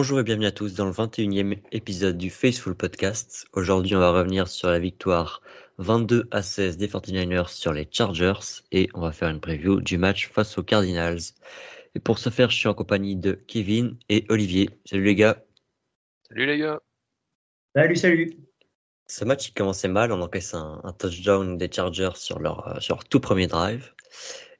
Bonjour et bienvenue à tous dans le 21e épisode du Faceful Podcast. Aujourd'hui, on va revenir sur la victoire 22 à 16 des 49ers sur les Chargers et on va faire une preview du match face aux Cardinals. Et pour ce faire, je suis en compagnie de Kevin et Olivier. Salut les gars. Salut les gars. Salut, salut. Ce match il commençait mal, on encaisse un, un touchdown des Chargers sur leur, euh, sur leur tout premier drive.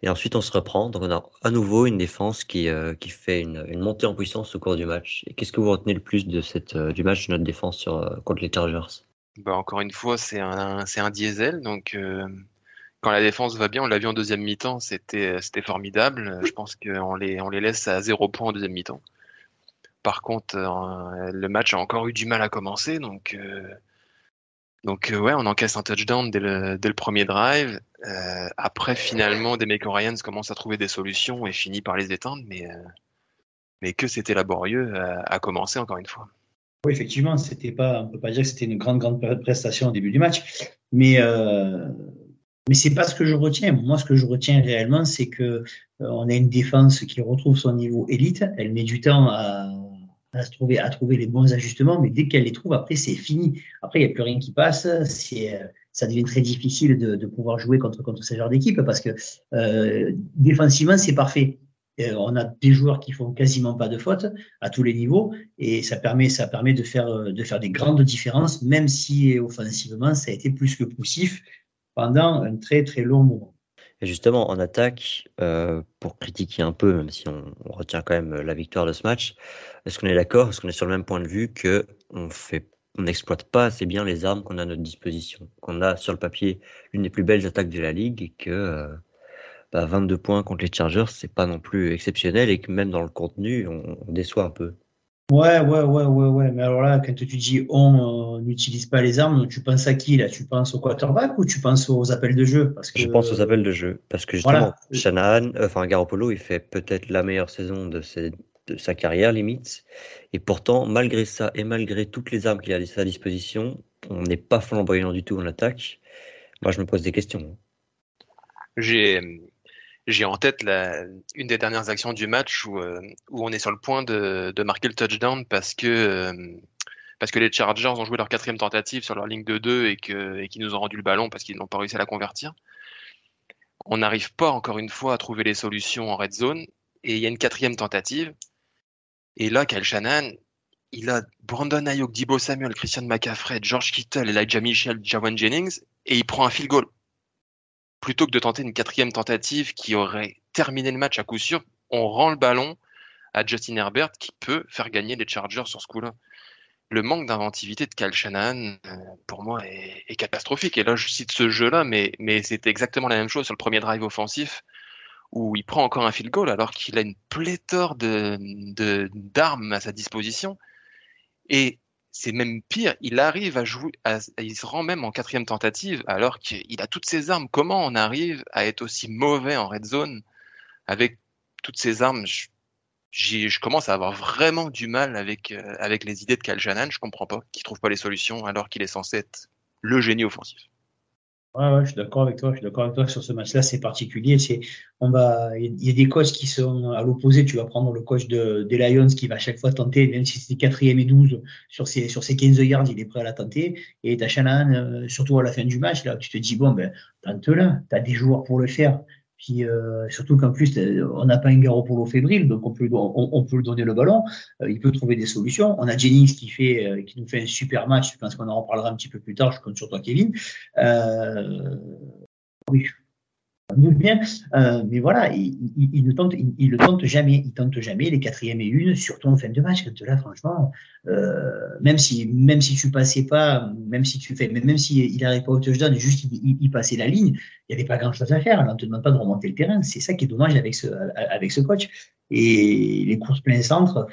Et ensuite, on se reprend. Donc, on a à nouveau une défense qui, euh, qui fait une, une, montée en puissance au cours du match. Et qu'est-ce que vous retenez le plus de cette, euh, du match de notre défense euh, contre les Chargers? Bah, Encore une fois, c'est un, un diesel. Donc, quand la défense va bien, on l'a vu en deuxième mi-temps, c'était, c'était formidable. Je pense qu'on les, on les laisse à zéro point en deuxième mi-temps. Par contre, le match a encore eu du mal à commencer. Donc, donc ouais, on encaisse un touchdown dès le, dès le premier drive. Euh, après, finalement, Demeco Ryans commence à trouver des solutions et finit par les éteindre, mais, euh, mais que c'était laborieux à, commencer encore une fois. Oui, effectivement, c'était pas, on peut pas dire que c'était une grande grande prestation au début du match, mais euh, mais c'est pas ce que je retiens. Moi, ce que je retiens réellement, c'est que euh, on a une défense qui retrouve son niveau élite. Elle met du temps à à trouver, à trouver les bons ajustements, mais dès qu'elle les trouve, après, c'est fini. Après, il n'y a plus rien qui passe. C'est, ça devient très difficile de, de pouvoir jouer contre, contre ce genre d'équipe parce que euh, défensivement, c'est parfait. Euh, on a des joueurs qui font quasiment pas de fautes à tous les niveaux et ça permet, ça permet de faire, de faire des grandes différences, même si offensivement, ça a été plus que poussif pendant un très très long moment. Et justement, en attaque, euh, pour critiquer un peu, même si on, retient quand même la victoire de ce match, est-ce qu'on est d'accord? Est-ce qu'on est sur le même point de vue que on fait, on n'exploite pas assez bien les armes qu'on a à notre disposition, qu'on a sur le papier l'une des plus belles attaques de la ligue et que euh, bah, 22 points contre les Chargers, c'est pas non plus exceptionnel et que même dans le contenu, on, on déçoit un peu. Ouais, ouais, ouais, ouais, ouais. Mais alors là, quand tu dis on n'utilise pas les armes, tu penses à qui là? Tu penses au quarterback ou tu penses aux appels de jeu? Parce que je pense aux appels de jeu parce que justement, voilà. Shanahan, euh, enfin Garoppolo, il fait peut-être la meilleure saison de, ses, de, sa carrière limite, et pourtant malgré ça et malgré toutes les armes qu'il a à sa disposition, on n'est pas flamboyant du tout en attaque. Moi, je me pose des questions. J'ai j'ai en tête une des dernières actions du match où, euh, on est sur le point de, marquer le touchdown parce que, euh, parce que les Chargers ont joué leur quatrième tentative sur leur ligne de 2 et qu'ils nous ont rendu le ballon parce qu'ils n'ont pas réussi à la convertir. On n'arrive pas encore une fois à trouver les solutions en red zone et il y a une quatrième tentative. Et là, Kyle Shannon, il a Brandon Ayuk, Dibo Samuel, Christian McCaffrey, George Kittle, Elijah Michel, Jawan Jennings et il prend un field goal plutôt que de tenter une quatrième tentative qui aurait terminé le match à coup sûr, on rend le ballon à Justin Herbert qui peut faire gagner les Chargers sur ce coup-là. Le manque d'inventivité de Kyle Shanahan, pour moi, est, est, catastrophique. Et là, je cite ce jeu-là, mais, mais c'était exactement la même chose sur le premier drive offensif où il prend encore un field goal alors qu'il a une pléthore de, d'armes à sa disposition. Et c'est même pire, il arrive à jouer, il se rend même en quatrième tentative alors qu'il a toutes ses armes. Comment on arrive à être aussi mauvais en red zone avec toutes ses armes? Je, commence à avoir vraiment du mal avec, euh, avec les idées de Kyle Shanahan. Je comprends pas qu'il trouve pas les solutions alors qu'il est censé être le génie offensif. Ouais, ouais, je suis d'accord avec toi. Je suis d'accord avec toi sur ce match-là. C'est particulier. C'est, on va, il y a des coachs qui sont à l'opposé. Tu vas prendre le coach de, des Lions qui va à chaque fois tenter, même si c'est quatrième et 12 sur ses, sur ses 15 yards, il est prêt à la tenter. Et t'as Shannon, euh, surtout à la fin du match, là, tu te dis, bon, ben, tente-la. T'as des joueurs pour le faire. Puis euh, surtout qu'en plus, on n'a pas un Garoppolo fébrile, donc on peut, on, on peut lui donner le ballon. Euh, il peut trouver des solutions. On a Jennings qui fait, euh, qui nous fait un super match. Je pense qu'on en reparlera un petit peu plus tard. Je compte sur toi, Kevin. Euh, euh, mais voilà, il, il, ne tente, il, il, le tente jamais, il tente jamais les quatrièmes et une, surtout en fin de match. Là, franchement, euh, même si même si tu passais pas, même si tu fais, même si il n'arrive pas au touchdown, juste il, passait la ligne, il n'y avait pas grand chose à faire. Là, on te demande pas de remonter le terrain. C'est ça qui est dommage avec ce avec ce coach. Et les courses plein centre.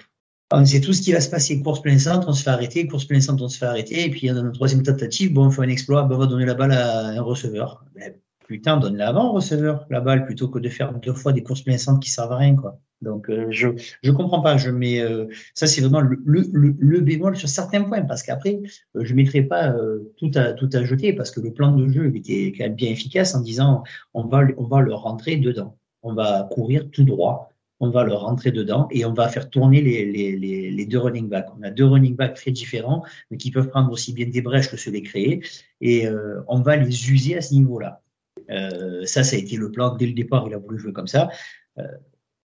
On sait tout ce qui va se passer. Course plein centre, on se fait arrêter. Course plein centre, on se fait arrêter. Et puis, dans notre troisième tentative, bon, on fait un exploit, ben, on va donner la balle à un receveur. Ben, putain, donne l'avant au receveur, la balle, plutôt que de faire deux fois des courses blessantes qui servent à rien, quoi. Donc, euh, je je comprends pas. Je mets euh, ça, c'est vraiment le, le, le, bémol sur certains points, parce qu'après, euh, je mettrai pas euh, tout à tout à jeter, parce que le plan de jeu était quand même bien efficace en disant on va on va le rentrer dedans, on va courir tout droit. on va le rentrer dedans et on va faire tourner les, les, les, deux running backs. On a deux running backs très différents, mais qui peuvent prendre aussi bien des brèches que ceux les créer, et euh, on va les user à ce niveau-là. Euh, ça, ça a été le plan dès le départ. Il a voulu jouer comme ça. Euh,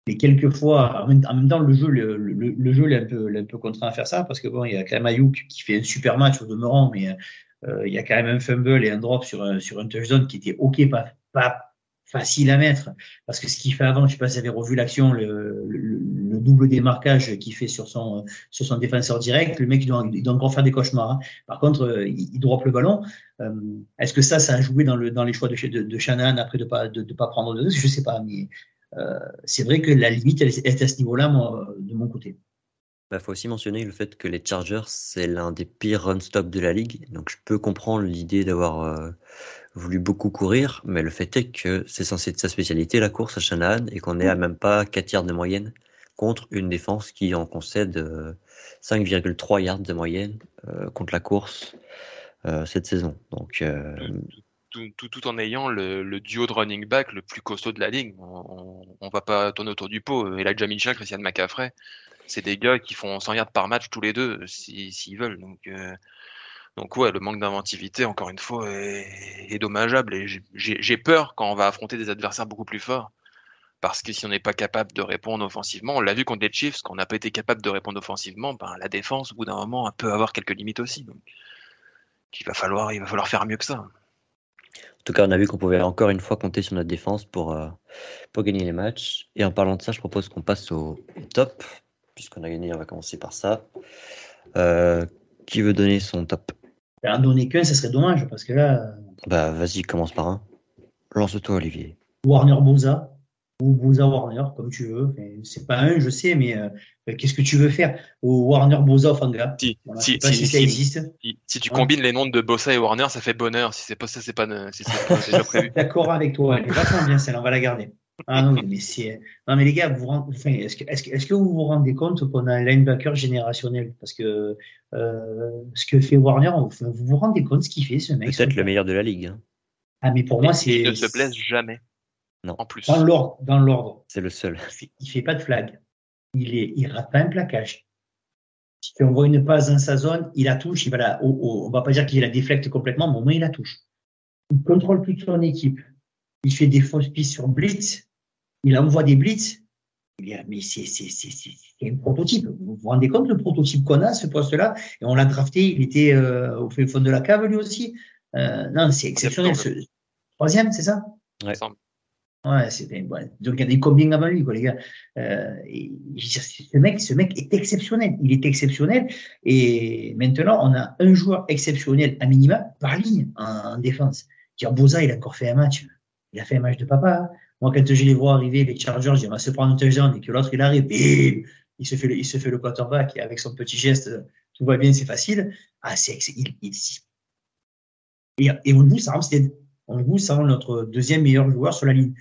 mais quelquefois, en même, temps, le jeu, le, le, jeu l'a un peu, un peu contraint à faire ça parce que bon, il y a quand même Ayuk qui fait un super match au demeurant, mais il y a quand même un fumble et un drop sur un, sur un touchdown qui était ok, pas, pas facile à mettre. Parce que ce qu'il fait avant, je sais pas si vous avez revu l'action, le, le, double démarquage qu'il fait sur son, sur son défenseur direct, le mec, il doit, encore faire des cauchemars. Hein. Par contre, euh, il, il drop le ballon. Euh, est-ce que ça, ça a joué dans, le, dans les choix de, de, Shannon après de pas, de, pas prendre de Je sais pas, mais euh, c'est vrai que la limite, elle est à ce niveau-là, de mon côté. Il bah, faut aussi mentionner le fait que les Chargers, c'est l'un des pires run-stop de la ligue. Donc je peux comprendre l'idée d'avoir voulu beaucoup courir, mais le fait est que c'est censé être sa spécialité, la course à Shanahan, et qu'on est à même pas 4 yards de moyenne contre une défense qui en concède 5,3 euh, yards de moyenne euh, contre la course cette saison. Donc tout, tout, en ayant le, duo de running back le plus costaud de la ligue. On, on, va pas tourner autour du pot. Elijah Mitchell, Christian McCaffrey, c'est des gars qui font 100 yards par match tous les deux s'ils veulent. Donc, euh, donc ouais, le manque d'inventivité, encore une fois, est, dommageable. Et j'ai peur quand on va affronter des adversaires beaucoup plus forts. Parce que si on n'est pas capable de répondre offensivement, on l'a vu contre les Chiefs, qu'on n'a pas été capable de répondre offensivement, ben, la défense, au bout d'un moment, peut avoir quelques limites aussi. Donc, il va falloir, il va falloir faire mieux que ça. En tout cas, on a vu qu'on pouvait encore une fois compter sur notre défense pour, euh, pour gagner les matchs. Et en parlant de ça, je propose qu'on passe au top puisqu'on a gagné, on va commencer par ça. Euh, qui veut donner son top En donner qu'un, ça serait dommage, parce que là. Bah, vas-y, commence par un. Lance-toi, Olivier. Warner Boza, ou Boza Warner, comme tu veux. C'est pas un, je sais, mais euh, qu'est-ce que tu veux faire Ou Warner Boza Fanga? Si, si, si, ça existe. Si, tu combines les noms de Bossa et Warner, ça fait bonheur. Si c'est pas ça, c'est pas, si déjà prévu. D'accord avec toi, elle est vachement bien celle-là, on va la garder. Ah non, mais c'est. Non, mais les gars, vous enfin, est-ce que, est-ce que, est-ce que vous vous rendez compte qu'on a un linebacker générationnel? Parce que euh, ce que fait Warner, vous vous rendez compte ce qu'il fait, ce mec? Peut-être le meilleur de la ligue. Hein. Ah, mais pour moi, c'est. Il ne se blesse jamais. Non. En plus. Dans l'ordre. Dans l'ordre. C'est le seul. Il fait, fait pas de flag. Il est, il rate pas un plaquage. Si on voit une passe dans sa zone, il la touche. Il va la, on va pas dire qu'il la déflecte complètement, mais au moins il la touche. Il contrôle toute son équipe. Il fait des fausses pistes sur blitz il envoie des blitz. Mais c'est un prototype. Vous vous rendez compte le prototype qu'on a, ce poste-là? Et on l'a drafté, il était euh, au fond de la cave lui aussi. Euh, non, c'est exceptionnel. Ce... Troisième, c'est ça? Ouais. Ouais, c'est ouais. donc il y a des combien avant lui, quoi, les gars? Euh, et, ce mec, ce mec est exceptionnel. Il est exceptionnel. Et maintenant, on a un joueur exceptionnel à minima par ligne en, défense. Boza, il a encore fait un match. Il a fait un match de papa. Moi, quand je les vois arriver, les Chargers, je dis, on va se prendre un touchdown et que l'autre, il arrive, bim, il se fait le, il se fait le quarterback et avec son petit geste, tout va bien, c'est facile. Ah, c'est, il, il, et, et on nous, ça on nous, ça notre deuxième meilleur joueur sur la ligne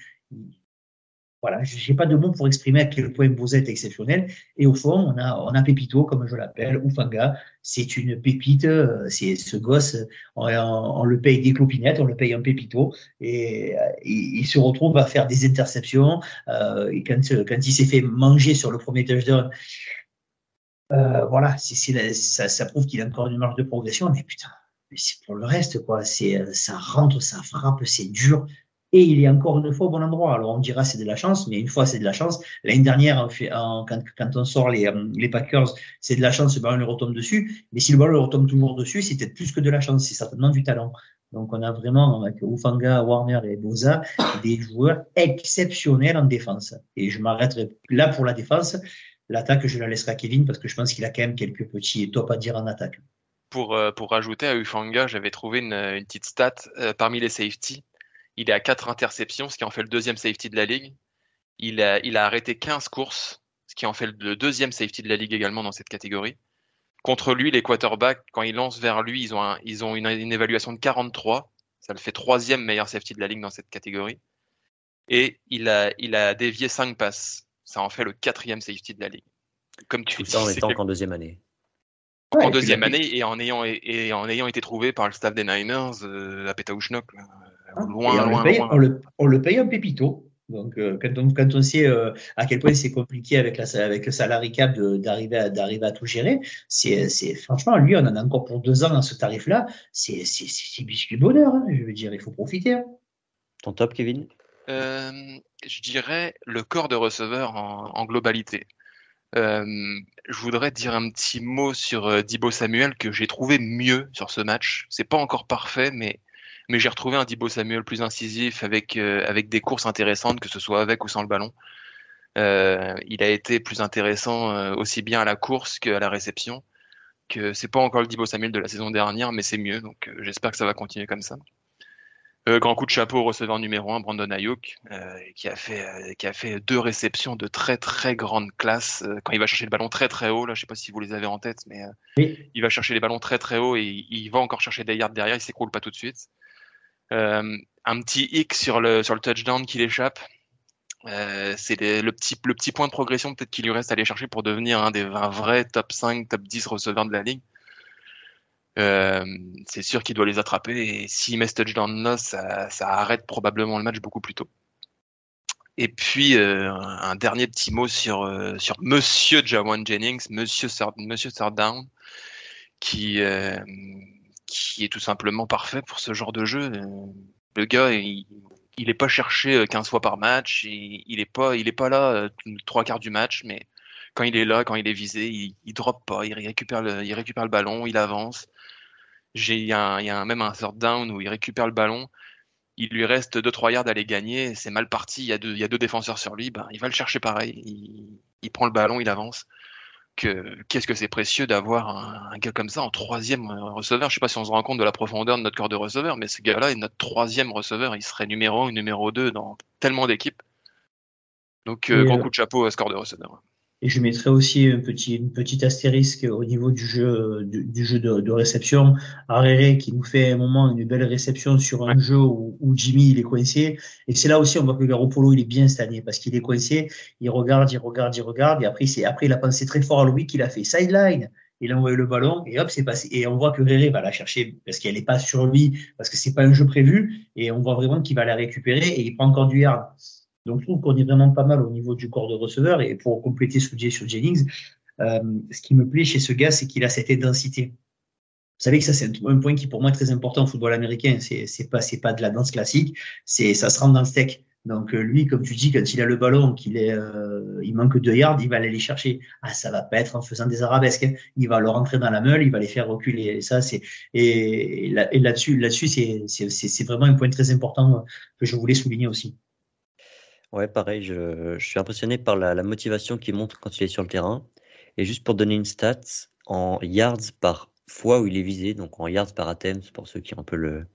voilà, je n'ai pas de mots pour exprimer à quel point Bozet est exceptionnel. Et au fond, on a, Pépito, comme je l'appelle, Ufanga. C'est une pépite. Euh, c'est ce gosse, on, le paye des clopinettes, on le paye un Pépito. Et, il se retrouve à faire des interceptions. Euh, et quand, il s'est fait manger sur le premier touchdown, euh, voilà, ça, prouve qu'il a encore une marge de progression. Mais putain, mais c'est pour le reste, quoi. Ça rentre, ça frappe, c'est dur et il est encore une fois au bon endroit. Alors on dira c'est de la chance, mais une fois c'est de la chance. L'année dernière, quand, on sort les, euh, les Packers, c'est de la chance, le ballon lui retombe dessus. Mais si le ballon lui retombe toujours dessus, c'est peut-être plus que de la chance, c'est certainement du talent. Donc on a vraiment avec Ufanga, Warner et Boza des joueurs exceptionnels en défense. Et je m'arrêterai là pour la défense. L'attaque, je la laisserai à Kevin parce que je pense qu'il a quand même quelques petits tops à dire en attaque. Pour, euh, pour rajouter à Ufanga, j'avais trouvé une, petite stat euh, parmi les safety il est à 4 interceptions, ce qui en fait le deuxième safety de la ligue. Il a, il a arrêté 15 courses, ce qui en fait le deuxième safety de la ligue également dans cette catégorie. Contre lui, les quarterbacks, quand ils lancent vers lui, ils ont, ils ont une, évaluation de 43. Ça le fait troisième meilleur safety de la ligue dans cette catégorie. Et il a, il a dévié 5 passes. Ça en fait le quatrième safety de la ligue. Comme tu dis, en étant qu'en deuxième année. en deuxième année et en ayant, et en ayant été trouvé par le staff des Niners euh, à. Hein, loin, on, le paye, On, le, on, le paye, un pépito. Donc, euh, quand, on, quand on sait euh, à quel point c'est compliqué avec, la, avec le salary cap d'arriver à, d'arriver à tout gérer, c'est, c'est franchement, lui, on en a encore pour deux ans à ce tarif-là. C'est, c'est, c'est biscuit bonheur. Hein, je veux dire, il faut profiter. Hein. Ton top, Kevin? Euh, Je dirais le corps de receveur en, en globalité. Euh, je voudrais dire un petit mot sur euh, Dibo Samuel que j'ai trouvé mieux sur ce match. C'est pas encore parfait, mais mais j'ai retrouvé un Dibo Samuel plus incisif avec euh, avec des courses intéressantes, que ce soit avec ou sans le ballon. Euh, il a été plus intéressant euh, aussi bien à la course qu'à la réception. Que c'est pas encore le Dibo Samuel de la saison dernière, mais c'est mieux. Donc j'espère que ça va continuer comme ça. Euh, grand coup de chapeau au receveur numéro 1, Brandon Ayuk, euh, qui, a fait, euh, qui a fait deux réceptions de très très grande classe. quand il va chercher le ballon très très haut, là, je sais pas si vous les avez en tête, mais il va chercher les ballons très très haut et il, va encore chercher des yards derrière, il s'écroule pas tout de suite. Un petit hic sur le, sur le touchdown qui l'échappe. c'est le petit, le petit point de progression peut-être qu'il lui reste à aller chercher pour devenir un des un vrais top 5, top 10 receveurs de la ligue. Euh, c'est sûr qu'il doit les attraper et s'il met ce touchdown là, ça, ça, arrête probablement le match beaucoup plus tôt. Et puis euh, un dernier petit mot sur euh, sur Monsieur Jawan Jennings, Monsieur Monsieur Sardown, qui euh, qui est tout simplement parfait pour ce genre de jeu. Le gars, il, il est pas cherché 15 fois par match, il, il pas là trois quarts du match, mais quand il est là, quand il est visé, il, il drop pas, il récupère le, ballon, il avance. Il y a, même un third down où il récupère le ballon. Il lui reste 2-3 yards à aller gagner. C'est mal parti. Il y, a deux, il défenseurs sur lui. Ben, il va le chercher pareil. Il, il prend le ballon, il avance. Que, qu'est-ce que c'est précieux d'avoir un, un, gars comme ça en troisième receveur? Je sais pas si on se rend compte de la profondeur de notre corps de receveur, mais ce gars-là est notre troisième receveur. Il serait numéro 1 numéro 2 dans tellement d'équipes. Donc, euh, grand coup de chapeau à ce corps de receveur. Et je mettrai aussi un petit, une petite astérisque au niveau du jeu, du, du jeu de, de, réception. Arrêré qui nous fait un moment une belle réception sur un jeu où, où, Jimmy il est coincé. Et c'est là aussi on voit que Garoppolo il est bien cette année parce qu'il est coincé. Il regarde, il regarde, il regarde. Et après, c'est après il a pensé très fort à lui qu'il a fait sideline. Il a envoyé le ballon et hop, c'est passé. Et on voit que Réré va la chercher parce qu'elle n'est pas sur lui, parce que c'est pas un jeu prévu. Et on voit vraiment qu'il va la récupérer et il prend encore du yard. Donc, je trouve qu'on est vraiment pas mal au niveau du corps de receveur. Et pour compléter ce que j'ai sur Jennings, euh, ce qui me plaît chez ce gars, c'est qu'il a cette intensité. Vous savez que ça, c'est un point qui, pour moi, est très important au football américain. C'est, c'est pas, c'est pas de la danse classique. C'est, ça se rentre dans le steak. Donc, euh, lui, comme tu dis, quand il a le ballon, qu'il est, euh, il manque deux yards, il va aller les chercher. Ah, ça va pas être en faisant des arabesques. Hein. Il va le rentrer dans la meule, il va les faire reculer. Et ça, c'est, et, là, et là-dessus, là-dessus, c'est vraiment un point très important que je voulais souligner aussi. Ouais, pareil, je, je suis impressionné par la, la, motivation qu'il montre quand il est sur le terrain. Et juste pour donner une stat, en yards par fois où il est visé, donc en yards par attempt, pour ceux qui ont un peu le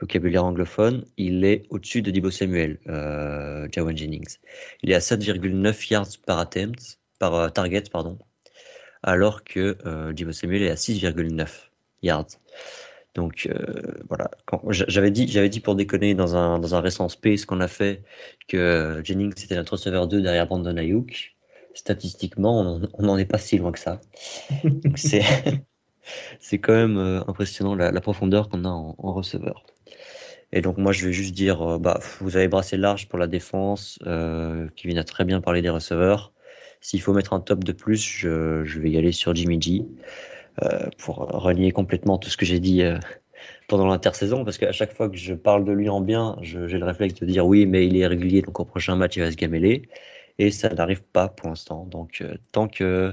vocabulaire anglophone, il est au-dessus de Dibo Samuel, euh, Jawan Jennings. Il est à 7,9 yards par attempt, par uh, target, pardon, alors que euh, Dibo Samuel est à 6,9 yards. Donc euh, voilà, j'avais dit, j'avais dit pour déconner dans un, dans un récent space qu'on a fait que Jennings était notre receveur 2 derrière Brandon Ayuk. Statistiquement, on n'en est pas si loin que ça. c'est c'est quand même euh, impressionnant la, la profondeur qu'on a en, en, receveur. Et donc moi je vais juste dire, euh, bah vous avez brassé large pour la défense. Euh, Kevin a très bien parlé des receveurs. S'il faut mettre un top de plus, je, je vais y aller sur Jimmy G. Euh, pour renier complètement tout ce que j'ai dit euh, pendant l'intersaison, parce qu'à chaque fois que je parle de lui en bien, j'ai le réflexe de dire oui, mais il est régulier, donc au prochain match, il va se gameler. Et ça n'arrive pas pour l'instant. Donc, euh, tant que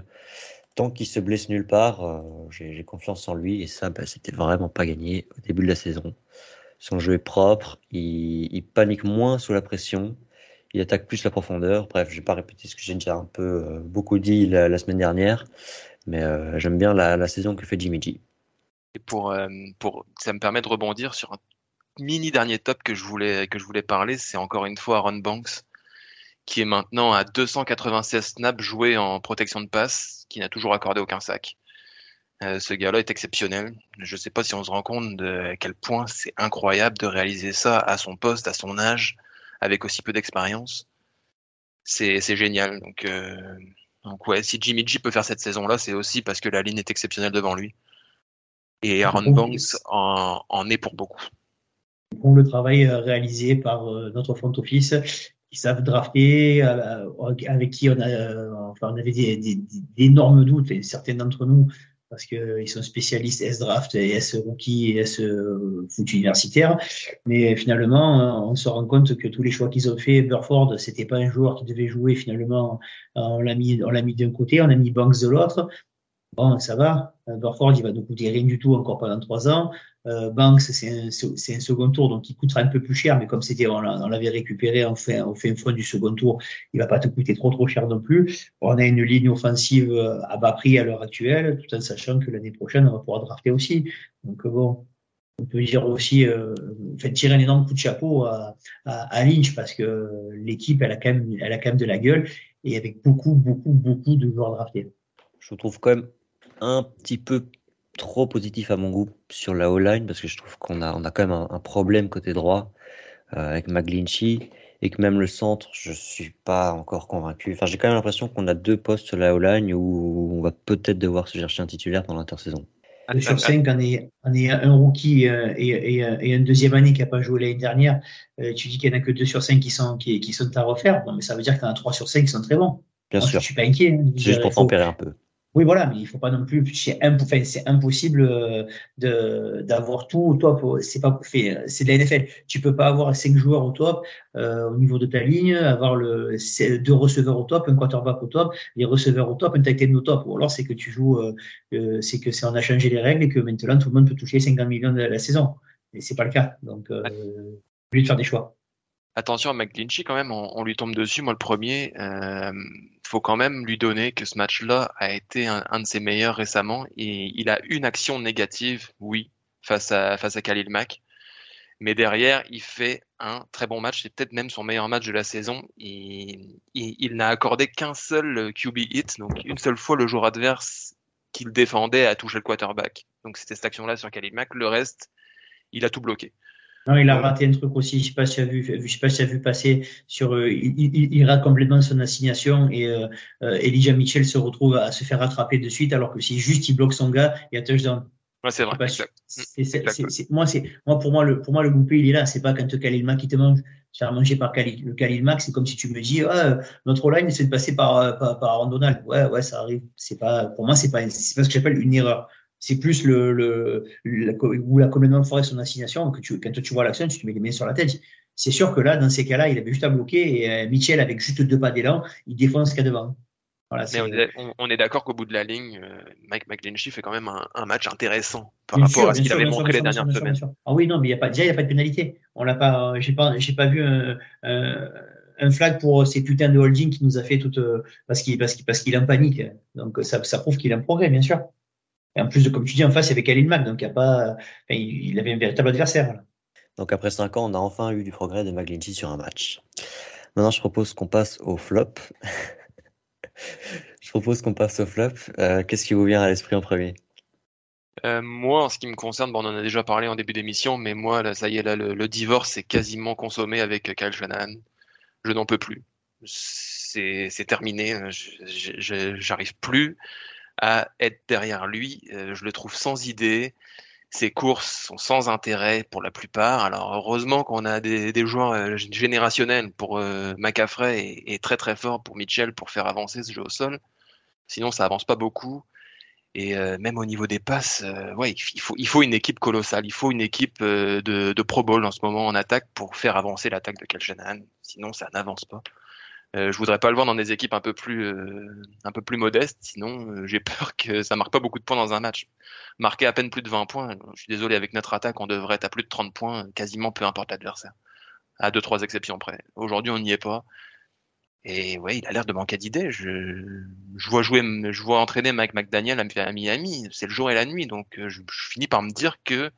tant qu'il se blesse nulle part, j'ai confiance en lui. Et ça, bah, c'était vraiment pas gagné au début de la saison. Son jeu est propre, il, panique moins sous la pression, il attaque plus la profondeur. Bref, je vais pas répéter ce que j'ai déjà un peu beaucoup dit la, semaine dernière. Mais euh, j'aime bien la, la, saison que fait Jimmy G. Et pour, euh, pour, ça me permet de rebondir sur un mini dernier top que je voulais, que je voulais parler. C'est encore une fois Aaron Banks, qui est maintenant à 296 snaps joués en protection de passe, qui n'a toujours accordé aucun sac. Euh, ce gars-là est exceptionnel. Je ne sais pas si on se rend compte de à quel point c'est incroyable de réaliser ça à son poste, à son âge, avec aussi peu d'expérience. C'est génial. Donc, euh, donc ouais, si Jimmy G peut faire cette saison-là, c'est aussi parce que la ligne est exceptionnelle devant lui. Et Aaron Banks en, en est pour beaucoup. Pour le travail euh, réalisé par euh, notre front office qui savent drafter, avec qui on a, enfin, on avait d'énormes des, doutes, et certains d'entre nous, parce qu'ils sont spécialistes S-Draft et S-Rookie et S-Foot universitaire. Mais finalement, on se rend compte que tous les choix qu'ils ont fait, Burford, c'était pas un joueur qui devait jouer. Finalement, on l'a mis, on l'a mis d'un côté, on a mis Banks de l'autre. Bon, ça va. Burford, il va nous coûter rien du tout encore pendant trois ans. Euh, Banks, c'est un, second tour, donc il coûtera un peu plus cher, mais comme c'était, on, l'avait récupéré, on fait, on fait un fond du second tour, il va pas te coûter trop trop cher non plus. On a une ligne offensive euh, à bas prix à l'heure actuelle, tout en sachant que l'année prochaine, on va pouvoir drafter aussi. Donc bon, on peut dire aussi, euh, tirer un énorme coup de chapeau à, Lynch parce que l'équipe, elle a quand même, elle a quand même de la gueule et avec beaucoup, beaucoup, beaucoup de joueurs draftés. Je trouve quand même un petit peu trop positif à mon goût sur la O-line parce que je trouve qu'on a, on a quand même un, problème côté droit euh, avec McGlinchey et que même le centre, je suis pas encore convaincu. Enfin, j'ai quand même l'impression qu'on a deux postes sur la O-line où on va peut-être devoir se chercher un titulaire dans l'intersaison. sur 5, on est, on est un rookie euh, et, et, et, une deuxième année qui n'a pas joué l'année dernière. Euh, tu dis qu'il n'y en a que 2 sur 5 qui sont, qui, qui sont à refaire. mais ça veut dire qu'il y en a 3 sur 5 qui sont très bons. Bien sûr. Je suis pas inquiet. Hein. Juste pour tempérer un peu. Oui, voilà, mais il faut pas non plus. C'est impossible euh, de d'avoir tout au top. C'est pas. C'est de la NFL. Tu peux pas avoir cinq joueurs au top euh, au niveau de ta ligne, avoir le deux receveurs au top, un quarterback au top, les receveurs au top, un tight end au top. Ou alors c'est que tu joues, euh, c'est que c'est on a changé les règles et que maintenant tout le monde peut toucher 50 millions de la saison. Et c'est pas le cas. Donc, euh, de faire des choix. Attention à McGlinchey quand même, on, lui tombe dessus, moi le premier. Euh, faut quand même lui donner que ce match-là a été un, de ses meilleurs récemment. Et il a une action négative, oui, face à, face Khalil Mack. Mais derrière, il fait un très bon match. C'est peut-être même son meilleur match de la saison. Il, n'a accordé qu'un seul QB hit, donc une seule fois le joueur adverse qu'il défendait a touché le quarterback. Donc c'était cette action-là sur Khalil Mack. Le reste, il a tout bloqué. Non, il a raté un truc aussi. Je sais pas si tu as vu, je sais pas si tu as vu passer sur, euh, il, il, rate complètement son assignation et euh, euh, Elijah Mitchell se retrouve à se faire rattraper de suite alors que si juste il bloque son gars, il y a touchdown. Ouais, c'est vrai. moi, c'est, moi, pour moi, le, pour moi, le il est là. C'est pas quand Khalil Mack qui te mange. C'est mangé par Khalil, le Khalil Mack. C'est comme si tu me dis, ah, notre line, c'est de passer par, par, par Aaron Donald. Ouais, ouais, ça arrive. C'est pas, pour moi, c'est pas, c'est pas ce que j'appelle une erreur c'est plus le, le, la, où la complètement foiré son assignation que tu, quand tu vois l'action, tu te mets les mains sur la tête. C'est sûr que là, dans ces cas-là, il avait juste à bloquer et euh, Mitchell, avec juste deux pas d'élan, il défonce ce qu'il y a devant. Voilà, on est, d'accord qu'au bout de la ligne, euh, Mike McGlinchey fait quand même un, match intéressant par rapport à ce qu'il avait montré les dernières semaines. Ah oui, non, mais il y a pas, déjà, il n'y a pas de pénalité. On l'a pas, j'ai pas, j'ai pas vu un, un, flag pour ces putains de holding qui nous a fait toute, parce qu'il, parce qu'il, parce qu'il est en panique. Donc, ça, ça prouve qu'il est en progrès, bien sûr. Et en plus, de, comme tu dis, en face, il y avait Khalil Mack, donc il, y a pas, il avait un véritable adversaire. Donc après 5 ans, on a enfin eu du progrès de McGlinchey sur un match. Maintenant, je propose qu'on passe au flop. je propose qu'on passe au flop. Euh, qu'est-ce qui vous vient à l'esprit en premier? Euh, moi, en ce qui me concerne, bon, on en a déjà parlé en début d'émission, mais moi, là, ça y est, là, le, divorce est quasiment consommé avec Kyle Shanahan. Je n'en peux plus. C'est terminé. J'arrive plus à être derrière lui. Euh, je le trouve sans idée. Ses courses sont sans intérêt pour la plupart. Alors heureusement qu'on a des, joueurs euh, générationnels pour euh, McAffrey et, très très fort pour Mitchell pour faire avancer ce jeu au sol. Sinon ça avance pas beaucoup. Et même au niveau des passes, ouais, il faut, il faut une équipe colossale. Il faut une équipe de, Pro Bowl en ce moment en attaque pour faire avancer l'attaque de Kel Sinon ça n'avance pas. Euh, je voudrais pas le voir dans des équipes un peu plus, euh, un peu plus modestes, sinon euh, j'ai peur que ça marque pas beaucoup de points dans un match. Marquer à peine plus de 20 points, je suis désolé, avec notre attaque, on devrait être à plus de 30 points, quasiment peu importe l'adversaire. À deux, trois exceptions près. Aujourd'hui, on n'y est pas. Et ouais, il a l'air de manquer d'idées. Je, vois jouer, je vois entraîner Mike McDaniel à Miami. C'est le jour et la nuit, donc je, finis par me dire que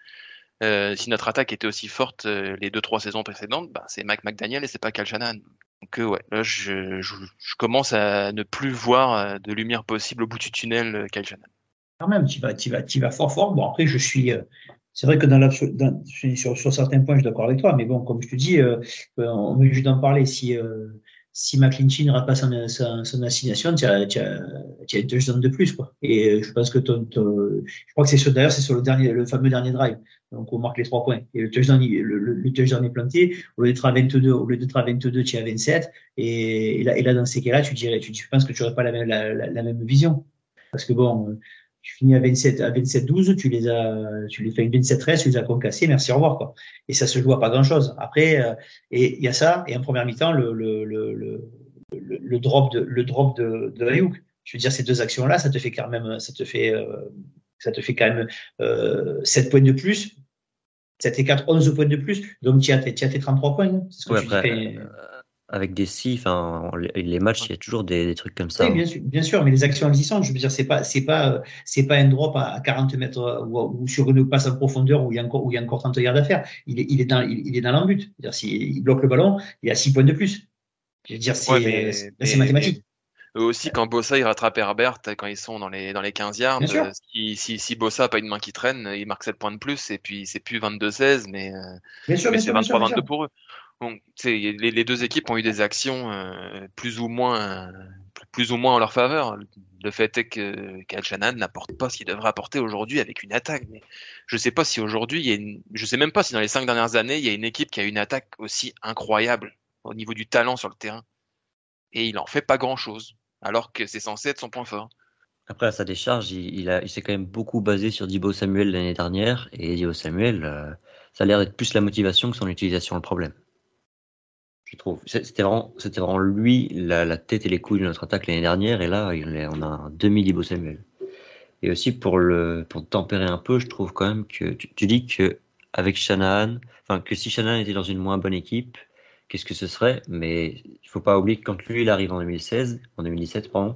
si notre attaque était aussi forte les deux trois saisons précédentes, bah, c'est Mike McDaniel et c'est pas Cal. Donc euh, ouais, là je, je, commence à ne plus voir de lumière possible au bout du tunnel Cal Shannon. Quand même, tu vas, tu vas, tu vas fort fort. Bon après je suis, c'est vrai que dans sur certains points je suis d'accord avec toi, mais bon comme je te dis, on veut juste en parler si si McClinchy ne rate pas son, son, assignation, tu as, deux touchdown de plus. Quoi. Et euh, je pense que ton, je crois que c'est sur, d'ailleurs, c'est sur le dernier, le fameux dernier drive. Donc, on marque les trois points. Et le touchdown, le, le, touchdown est planté. Au lieu d'être à 22, au lieu d'être à 22, tu es à 27. Et, et, là, et là, dans ces cas-là, tu dirais, tu, tu penses que tu n'aurais pas la même, la, la, la, même vision. Parce que bon, tu finis à 27, à 27, 12, tu les as, tu les fais une 27, 13, tu les as concassés, merci, au revoir, quoi. Et ça se joue à pas grand chose. Après, euh, et il y a ça, et en première mi-temps, le, le, le, le, le drop de, le drop de, de. Je veux dire, ces deux actions-là, ça te fait quand même, ça te fait, euh, ça te fait quand même euh, 7 points de plus. 7 et 4, 11 points de plus. Donc, tu as, as tes 33 points. C'est ce que ouais, tu après, dis, avec des si, enfin, les matchs, il y a toujours des, des trucs comme ça. Oui, bien sûr, bien sûr, mais les actions existantes, je veux dire, c'est pas, c'est pas, c'est pas un drop à 40 mètres ou, ou, sur une passe en profondeur où il y a encore, où il y a encore 30 yards à faire. Il est, il est dans, il, est dans l'embut. C'est-à-dire, s'il bloque le ballon, il y a 6 points de plus. Je veux dire, c'est, ouais, c'est mathématique. Eux aussi, quand Bossa il rattrape Herbert, quand ils sont dans les, dans les 15 yards, euh, si, si, si, Bossa n'a pas une main qui traîne, il marque 7 points de plus, et puis c'est plus 22-16, mais, euh, mais c'est 23-22 pour eux. Donc, les, deux équipes ont eu des actions euh, plus ou moins plus ou moins en leur faveur. Le fait est que Kyle n'apporte pas ce qu'il devrait apporter aujourd'hui avec une attaque. Mais je sais pas si aujourd'hui, il y a une... je sais même pas si dans les cinq dernières années, il y a une équipe qui a une attaque aussi incroyable au niveau du talent sur le terrain. Et il en fait pas grand chose, alors que c'est censé être son point fort. Après, sa décharge, il, il s'est quand même beaucoup basé sur Dibo Samuel l'année dernière. Et Dibo Samuel, euh, ça a l'air d'être plus la motivation que son utilisation le problème je trouve. C'était vraiment, vraiment lui la, tête et les couilles de notre attaque l'année dernière, et là, on a un demi Dibo Samuel. Et aussi pour le, pour tempérer un peu, je trouve quand même que tu, dis que avec Shanahan, enfin que si Shanahan était dans une moins bonne équipe, qu'est-ce que ce serait? Mais il faut pas oublier que quand lui il arrive en 2016, en 2017 pardon,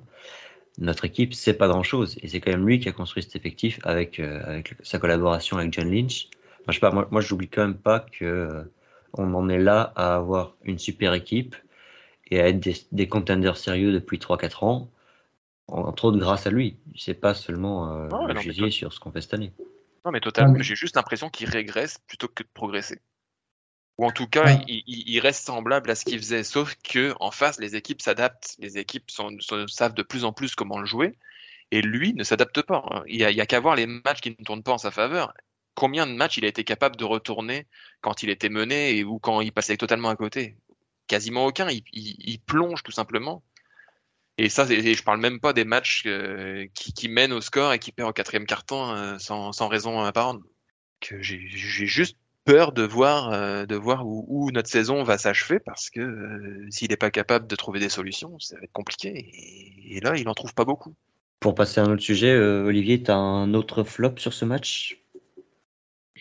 notre équipe c'est pas grand chose, et c'est quand même lui qui a construit cet effectif avec euh, avec sa collaboration avec John Lynch. Enfin, je sais pas, moi, moi j'oublie quand même pas que on en est là à avoir une super équipe et à être des, des contenders sérieux depuis 3-4 ans, entre autres grâce à lui. C'est pas seulement euh, non, sur ce qu'on fait cette année. Non, mais totalement. J'ai juste l'impression qu'il régresse plutôt que de progresser. Ou en tout cas, ouais. il, il, reste semblable à ce qu'il faisait, sauf que en face, les équipes s'adaptent, les équipes sont, sont, savent de plus en plus comment le jouer, et lui ne s'adapte pas. Il n'y a, a qu'à voir les matchs qui ne tournent pas en sa faveur combien de matchs il a été capable de retourner quand il était mené et, ou quand il passait totalement à côté Quasiment aucun. Il, plonge tout simplement. Et ça, et je parle même pas des matchs euh, qui, mènent au score et qui perdent au quatrième carton euh, sans, raison apparente. Que j'ai juste peur de voir, euh, de voir où, notre saison va s'achever parce que euh, s'il n'est pas capable de trouver des solutions, ça va être compliqué. Et, et là, il en trouve pas beaucoup. Pour passer à un autre sujet, euh, Olivier, tu as un autre flop sur ce match?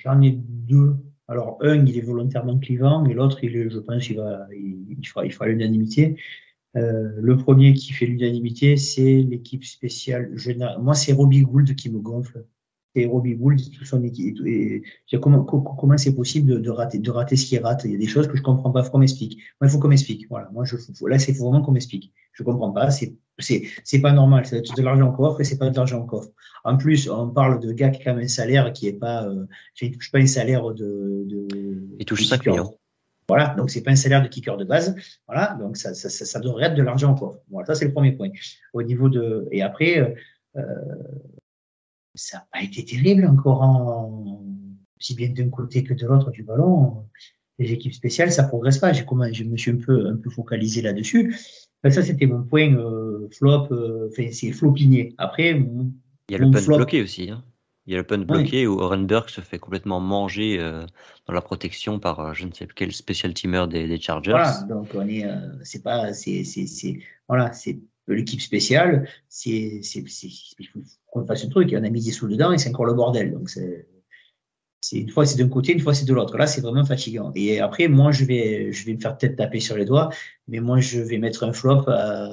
J'en ai deux. Alors, un, il est volontairement clivant, et l'autre, il est, je pense, il, va, il, il fera, il fera l'unanimité. Euh, le premier qui fait l'unanimité, c'est l'équipe spéciale. Moi, c'est Robbie Gould qui me gonfle. C'est Robbie Gould, tout son équipe. Et, et comment comment c'est possible de, de, rater de rater ce qu'il rate? Il y a des choses que je comprends pas. Faut qu'on m'explique. Moi, il faut qu'on m'explique. Voilà. Moi, je là, c'est vraiment qu'on m'explique. Je comprends pas. C'est c'est c'est pas normal. C'est de l'argent en coffre et c'est pas de l'argent en coffre. En plus, on parle de gars qui ont un salaire qui est pas. Euh, il touche pas un salaire de. de il touche 5 millions. Voilà, donc c'est pas un salaire de kicker de base. Voilà, donc ça, ça, ça, ça devrait être de l'argent en coffre. Voilà, ça c'est le premier point. Au niveau de et après, euh, ça n'a pas été terrible encore en si bien d'un côté que de l'autre du ballon. Les équipes spéciales, ça progresse pas. J'ai comment, je me suis un peu un peu focalisé là-dessus. Enfin, ça c'était mon point euh, flop. Euh, enfin, c'est flopiné. Après, mon, il y a le punt flop, bloqué aussi. Hein. Il y a le punt bloqué oui. où Orenberg se fait complètement manger euh, dans la protection par je ne sais quel spécial teamer des, des, Chargers. Voilà, donc on est, c'est pas, c'est, c'est, c'est, voilà, c'est l'équipe spéciale, c'est, c'est, c'est, il faut qu'on fasse un truc, et on a mis des sous dedans et c'est encore le bordel. Donc c'est, une fois c'est d'un côté, une fois c'est de l'autre. Là, c'est vraiment fatigant. Et après, moi, je vais, je vais me faire peut-être taper sur les doigts, mais moi, je vais mettre un flop à,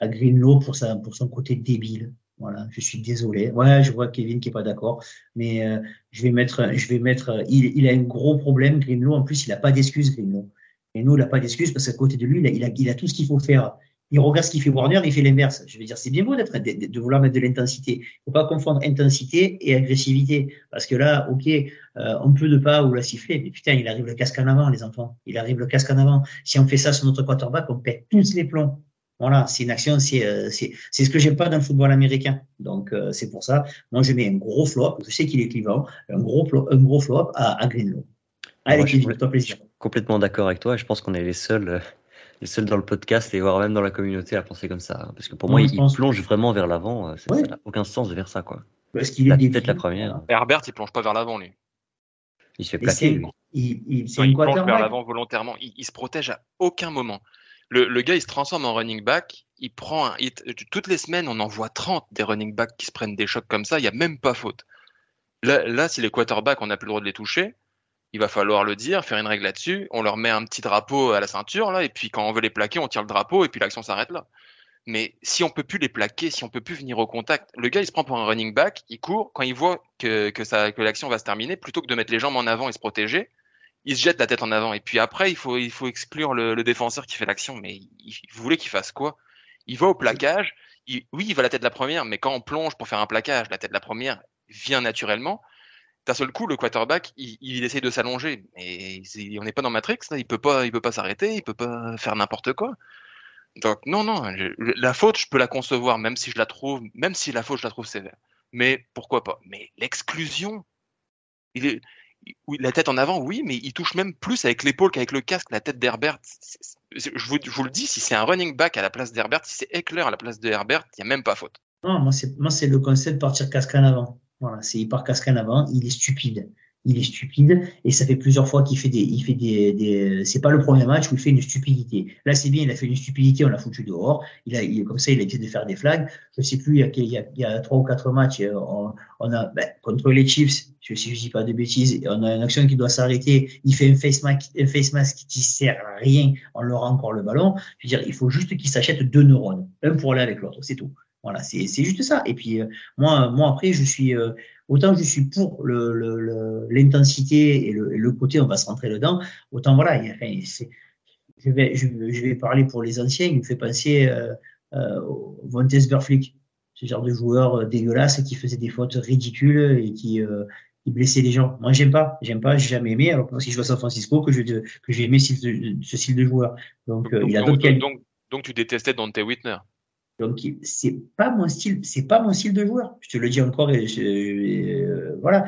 à Greenlow pour sa, pour son côté débile. Voilà, je suis désolé. Ouais, je vois Kevin qui est pas d'accord, mais euh, je vais mettre, je vais mettre. Il, il a un gros problème, Greenlow. En plus, il a pas d'excuses, Greenlow. Nous, il n'a pas d'excuses parce qu'à côté de lui, il a, il a tout ce qu'il faut faire. Il regarde ce qu'il fait Warner, il fait l'inverse. Je veux dire, c'est bien beau d'être, de, vouloir mettre de l'intensité. Il ne faut pas confondre intensité et agressivité. Parce que là, OK, euh, on peut ne pas ou la siffler, mais putain, il arrive le casque en avant, les enfants. Il arrive le casque en avant. Si on fait ça sur notre quarterback, on pète tous les plombs. Voilà, c'est une action, c'est euh, c'est ce que j'aime pas dans le football américain. Donc euh, c'est pour ça, moi je mets un gros flop. Je sais qu'il est clivant, un gros un gros flop à, à Greenlow. Allez, Kevin, toi plaisir. complètement d'accord avec toi. Je pense qu'on est les seuls, euh, les seuls dans le podcast et voire même dans la communauté à penser comme ça. Hein. Parce que pour moi, il, plonge vraiment vers l'avant. Ça n'a aucun sens de faire ça, quoi. Parce qu'il est peut-être la première. Herbert, il plonge pas vers l'avant, lui. Il se fait plaquer. Lui. Il, il, il plonge vers l'avant volontairement. Il, il se protège à aucun moment. Le, le, gars, il se transforme en running back. Il prend un hit. Toutes les semaines, on en voit 30 des running backs qui se prennent des chocs comme ça. Il n'y a même pas faute. Là, là si les quarterbacks, on n'a plus le droit de les toucher, il va falloir le dire, faire une règle là-dessus. On leur met un petit drapeau à la ceinture, là, et puis quand on veut les plaquer, on tire le drapeau, et puis l'action s'arrête là. Mais si on peut plus les plaquer, si on peut plus venir au contact, le gars il se prend pour un running back, il court, quand il voit que, que, ça, que l'action va se terminer, plutôt que de mettre les jambes en avant et se protéger, il se jette la tête en avant. Et puis après, il faut, il faut exclure le, le défenseur qui fait l'action. Mais il, voulez qu'il fasse quoi? Il va au plaquage. oui, il va la tête la première, mais quand on plonge pour faire un plaquage, la tête la première vient naturellement. D'un seul coup, le quarterback, il, il essaie de s'allonger. Et on n'est pas dans Matrix, il peut pas, il peut pas s'arrêter, il peut pas faire n'importe quoi. Donc non, non, la faute, je peux la concevoir, même si je la trouve, même si la faute, je la trouve sévère. Mais pourquoi pas? Mais l'exclusion, il est, la tête en avant, oui, mais il touche même plus avec l'épaule qu'avec le casque, la tête d'Herbert. Je vous, le dis, si c'est un running back à la place d'Herbert, si c'est Eckler à la place d'Herbert, il n'y a même pas faute. Non, moi, c'est le concept de partir casque en avant. Voilà, c'est casque en avant, il est stupide il est stupide et ça fait plusieurs fois qu'il fait des, il fait des, des c'est pas le premier match où il fait une stupidité. Là, c'est bien, il a fait une stupidité, on l'a foutu dehors. Il a, il, comme ça, il a essayé de faire des flags. Je sais plus, il y a, trois ou quatre matchs, euh, on, on a, ben, contre les Chiefs, je, si je dis pas de bêtises, on a une action qui doit s'arrêter. Il fait un face mask, un face mask qui sert à rien. On leur rend encore le ballon. Je veux dire, il faut juste qu'il s'achète deux neurones. Un pour aller avec l'autre. C'est tout. Voilà, c'est juste ça. Et puis, euh, moi, moi, après, je suis, euh, autant je suis pour l'intensité le, le, et, le, côté on va se rentrer dedans, autant voilà, il, je, vais, je, vais parler pour les anciens, il me fait penser euh, euh, au Burflick, ce genre de joueur euh, dégueulasse qui faisait des fautes ridicules et qui, euh, qui blessait les gens. Moi, j'aime pas, j'aime pas, j'ai jamais aimé. Alors si je vois San Francisco, que je que j'ai aimé ce, ce, style de joueur. Donc, donc, il a donc, donc, donc, tu détestais Dante Whitner? Donc c'est pas mon style, c'est pas mon style de joueur. Je te le dis encore. Euh, voilà,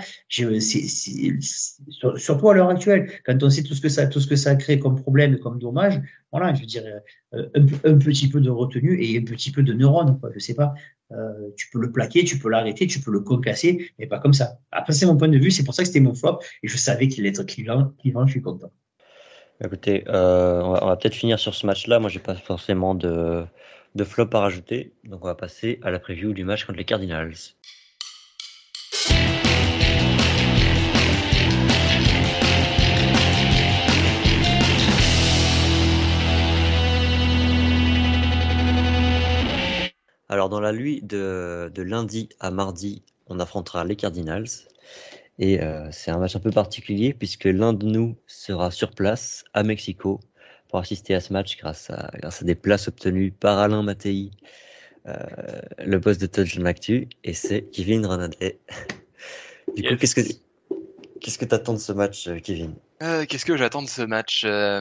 surtout à l'heure actuelle, quand on sait tout ce que ça, crée comme problème, comme dommage. Voilà, je veux euh, un, petit peu de retenue et un petit peu de neurones. Quoi, je sais pas. Euh, tu peux le plaquer, tu peux l'arrêter, tu peux le concasser, mais pas comme ça. Après c'est mon point de vue, c'est pour ça que c'était mon flop et je savais qu'il allait être clivant, je suis content. Écoutez, on va, va peut-être finir sur ce match-là. Moi, j'ai pas forcément de de flop à rajouter. Donc on va passer à la preview du match contre les Cardinals. Alors dans la nuit de, lundi à mardi, on affrontera les Cardinals. Et euh, c'est un match un peu particulier puisque l'un de nous sera sur place à Mexico pour assister à ce match grâce à, grâce à des places obtenues par Alain Mattei, euh, le boss de Touch Actu, et c'est Kevin Renadet. du coup, qu'est-ce que qu'est-ce que t'attends de ce match, euh, Kevin? Euh, Qu'est-ce que j'attends de ce match euh,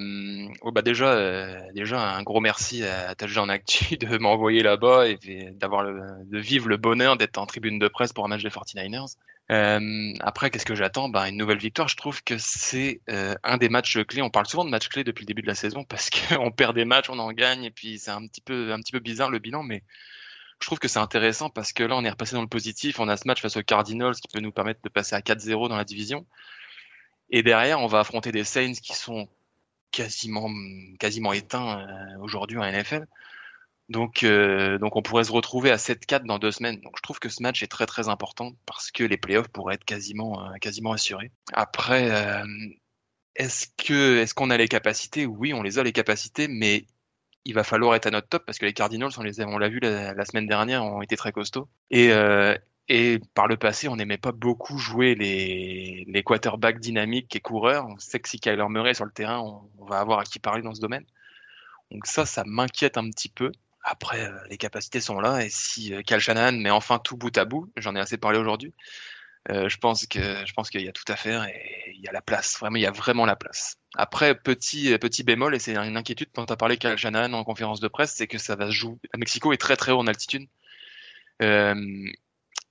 oh, bah déjà, euh, déjà un gros merci à Touchdown Actu de m'envoyer là-bas et d'avoir de vivre le bonheur d'être en tribune de presse pour un match des 49ers. Euh, après, qu'est-ce que j'attends? Ben, Une nouvelle victoire. Je trouve que c'est euh, un des matchs clés. On parle souvent de matchs clés depuis le début de la saison parce qu'on perd des matchs, on en gagne, et puis c'est un petit peu, un petit peu bizarre le bilan, mais je trouve que c'est intéressant parce que là, on est repassé dans le positif. On a ce match face aux Cardinals qui peut nous permettre de passer à 4-0 dans la division. Et derrière, on va affronter des Saints qui sont quasiment, quasiment éteints euh, aujourd'hui en NFL. Donc, euh, donc on pourrait se retrouver à 7-4 dans deux semaines. Donc je trouve que ce match est très très important parce que les playoffs pourraient être quasiment, euh, quasiment assurés. Après, euh, est-ce que est-ce qu'on a les capacités? Oui, on les a les capacités, mais il va falloir être à notre top parce que les Cardinals, on les on l'a vu la, semaine dernière, ont été très costauds. Et et par le passé, on n'aimait pas beaucoup jouer les, quarterbacks dynamiques et coureurs. On sait que si Kyler Murray est sur le terrain, on, va avoir à qui parler dans ce domaine. Donc ça, ça m'inquiète un petit peu. après, les capacités sont là. Et si Cal Shanahan met enfin tout bout à bout, j'en ai assez parlé aujourd'hui, je pense que je pense qu'il y a tout à faire et il y a la place. Vraiment, il y a vraiment la place. Après, petit petit bémol et c'est une inquiétude quand tu as parlé Cal Shanahan en conférence de presse, c'est que ça va se jouer. Mexico est très très haut en altitude.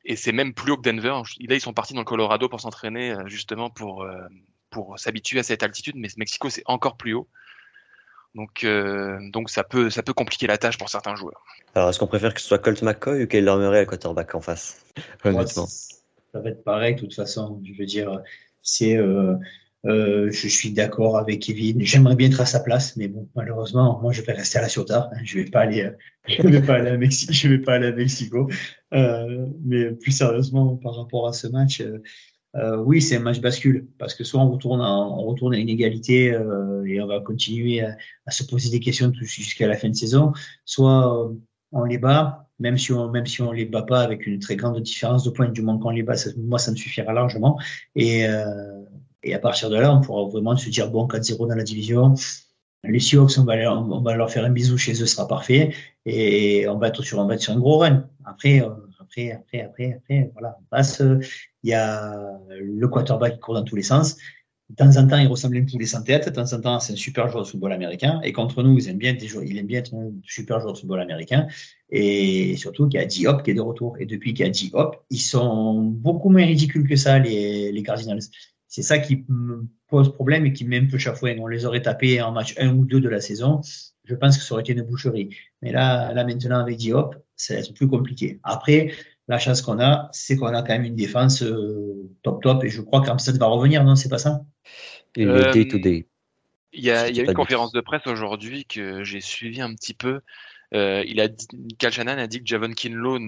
Et c'est même plus haut que Denver. Là, ils sont partis dans le Colorado pour s'entraîner justement pour pour s'habituer à cette altitude, mais Mexico c'est encore plus haut. Donc, euh, donc ça peut, ça peut compliquer la tâche pour certains joueurs. Alors, est-ce qu'on préfère que ce soit Colt McCoy ou Kyler Murray à quarterback en face? Honnêtement. ça va être pareil, de toute façon. Je veux dire, c'est, euh, euh, je suis d'accord avec Kevin. J'aimerais bien être à sa place, mais bon, malheureusement, moi, je vais rester à la Ciota. Je vais pas aller, je vais pas aller à Mexico. Je vais pas aller à Mexico. Euh, mais plus sérieusement, par rapport à ce match. Euh, euh, oui, c'est un match bascule parce que soit on retourne à, on retourne à une égalité et on va continuer à, se poser des questions jusqu'à la fin de saison, soit on les bat, même si on même si on les bat pas avec une très grande différence de points du moins qu'on les bat, moi ça me suffira largement et et à partir de là, on pourra vraiment se dire bon 4-0 dans la division. Les Seahawks, on va, leur faire un bisou chez eux, ce sera parfait. Et on va être sur, un gros run. Après, après, après, après, après, voilà, on passe. Il y a le quarterback qui court dans tous les sens. De temps en temps, il ressemble un poulet sans tête. De temps en temps, c'est un super joueur de football américain. Et contre nous, il aime bien, être un super joueur de football américain. Et surtout qu'il y a Diop qui est de retour. Et depuis qu'il y a Diop, ils sont beaucoup moins ridicules que ça, les Cardinals. C'est ça qui me pose problème et qui met un peu chafouin. On les aurait tapés en match 1 ou 2 de la saison. Je pense que ça aurait été une boucherie. Mais là, là maintenant, avec Diop, c'est plus compliqué. Après, la chance qu'on a, c'est qu'on a quand même une défense euh, top top et je crois qu'Amsterdam va revenir, non C'est pas ça? Et le day to day. Il y a, y a une conférence de presse aujourd'hui que j'ai suivi un petit peu. Euh, il a dit, Cal Shannon a dit que Javon Kinlo,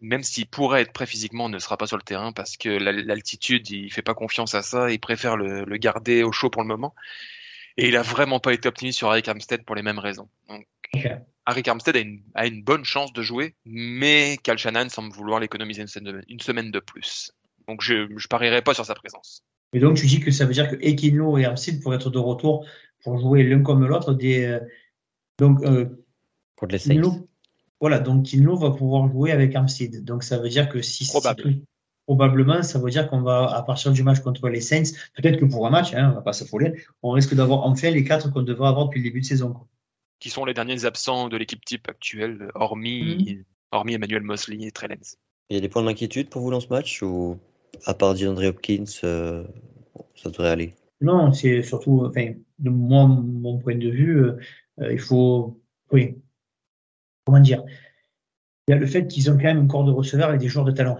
même s'il pourrait être prêt physiquement, ne sera pas sur le terrain parce que l'altitude, il fait pas confiance à ça, il préfère le, le, garder au chaud pour le moment. Et il a vraiment pas été optimiste sur Eric Armstead pour les mêmes raisons. Donc, okay. Harry Armstead a une, a une, bonne chance de jouer, mais Cal Shannon semble vouloir l'économiser une, une, semaine de plus. Donc je ne parierai pas sur sa présence. Et donc tu dis que ça veut dire que Ekinlo et Armstead pourraient être de retour pour jouer l'un comme l'autre. Des, euh, donc, euh, pour les Saints. Voilà, donc Kinlo va pouvoir jouer avec Armstead. Donc ça veut dire que si Probable. Probablement, ça veut dire qu'on va, à partir du match contre les Saints, peut-être que pour un match, hein, on va pas s'affoler, on risque d'avoir enfin les quatre qu'on devrait avoir depuis le début de saison. Quoi qui sont les derniers absents de l'équipe type actuelle, hormis, mmh. hormis Emmanuel Mosley et Trellens. Il y a des points d'inquiétude pour vous dans ce match ou à part DeAndre Hopkins, euh, ça devrait aller? Non, c'est surtout, enfin, de moi, mon point de vue, euh, il faut, oui, comment dire, il y a le fait qu'ils ont quand même un corps de receveurs avec des joueurs de talent.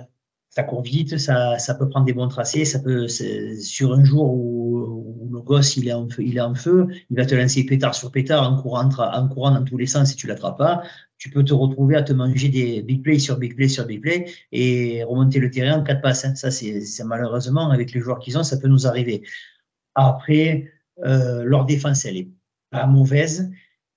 Ça court vite, ça, ça peut prendre des bons tracés, ça peut, sur un jour où, le gosse il est en feu, il est en feu, il va te lancer pétard sur pétard en courant, en courant dans tous les sens si tu l'attrapes pas. Tu peux te retrouver à te manger des big plays sur big plays sur big plays et remonter le terrain en quatre passes. Hein. Ça, c'est malheureusement avec les joueurs qu'ils ont, ça peut nous arriver. Après, euh, leur défense, elle est pas mauvaise,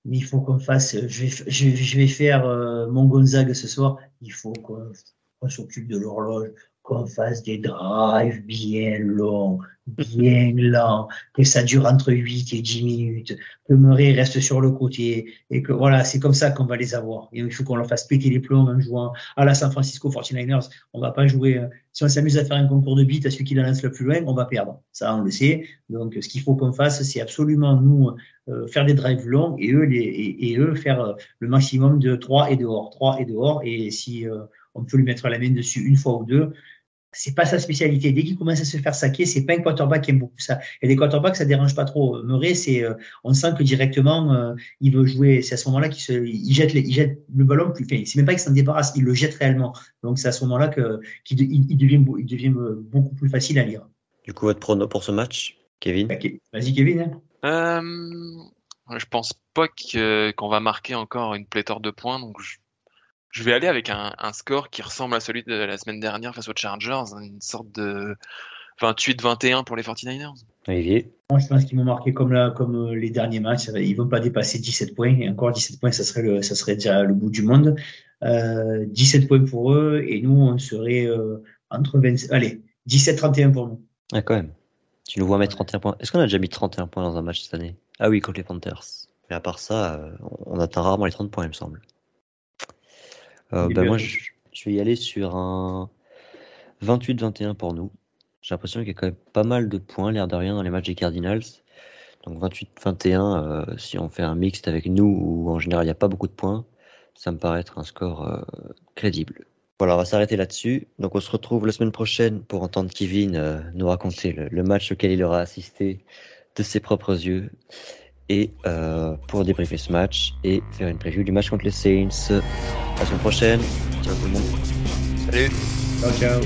il faut qu'on fasse. Je vais, je, je vais faire euh, mon Gonzague ce soir. Il faut qu'on s'occupe de l'horloge, qu'on fasse des drives bien longs, bien lents, que ça dure entre 8 et 10 minutes, que Murray reste sur le côté, et que voilà, c'est comme ça qu'on va les avoir. Il faut qu'on leur fasse péter les plombs en jouant à la San Francisco 49ers. On va pas jouer, euh, si on s'amuse à faire un concours de beat à celui qui la lance le plus loin, on va perdre. Ça, on le sait. Donc, ce qu'il faut qu'on fasse, c'est absolument nous euh, faire des drives longs et eux, les, et, et eux faire euh, le maximum de 3 et dehors, 3 et dehors. Et si euh, on peut lui mettre la main dessus une fois ou deux, c'est pas sa spécialité. Dès qu'il commence à se faire saquer, c'est pas un quarterback qui aime beaucoup ça. Et les quarterbacks, ça dérange pas trop. Murray, c'est, euh, on sent que directement, euh, il veut jouer. C'est à ce moment-là qu'il se, il jette, les, il jette le ballon plus. Enfin, c'est même pas qu'il s'en débarrasse, il le jette réellement. Donc c'est à ce moment-là que qu'il il, devient, il devient beaucoup plus facile à lire. Du coup, votre prono pour ce match, Kevin? Bah, Vas-y, Kevin. Hein. Euh, je pense pas qu'on va marquer encore une pléthore de points, donc je je vais aller avec un, un, score qui ressemble à celui de la semaine dernière face aux Chargers, une sorte de 28-21 pour les 49ers. Olivier Moi, je pense qu'ils vont marquer comme, la, comme euh, les derniers matchs. Ils vont pas dépasser 17 points. Et encore 17 points, ça serait, le, ça serait déjà le bout du monde. Euh, 17 points pour eux. Et nous, on serait euh, entre 20. Allez, 17-31 pour nous. Ah, quand même. Tu nous vois mettre 31 points. Est-ce qu'on a déjà mis 31 points dans un match cette année? Ah oui, contre les Panthers. Mais à part ça, euh, on atteint rarement les 30 points, il me semble. Euh, bah, bien moi, je, je vais y aller sur un 28-21 pour nous. J'ai l'impression qu'il y a quand même pas mal de points, l'air de rien, dans les matchs des Cardinals. Donc 28-21, euh, si on fait un mixte avec nous, où en général il n'y a pas beaucoup de points, ça me paraît être un score euh, crédible. Voilà, on va s'arrêter là-dessus. Donc on se retrouve la semaine prochaine pour entendre Kevin euh, nous raconter le, le match auquel il aura assisté de ses propres yeux et euh, pour débriefer ce match et faire une preview du match contre les Saints. À la semaine prochaine. Ciao tout le monde. Salut. Ciao ciao.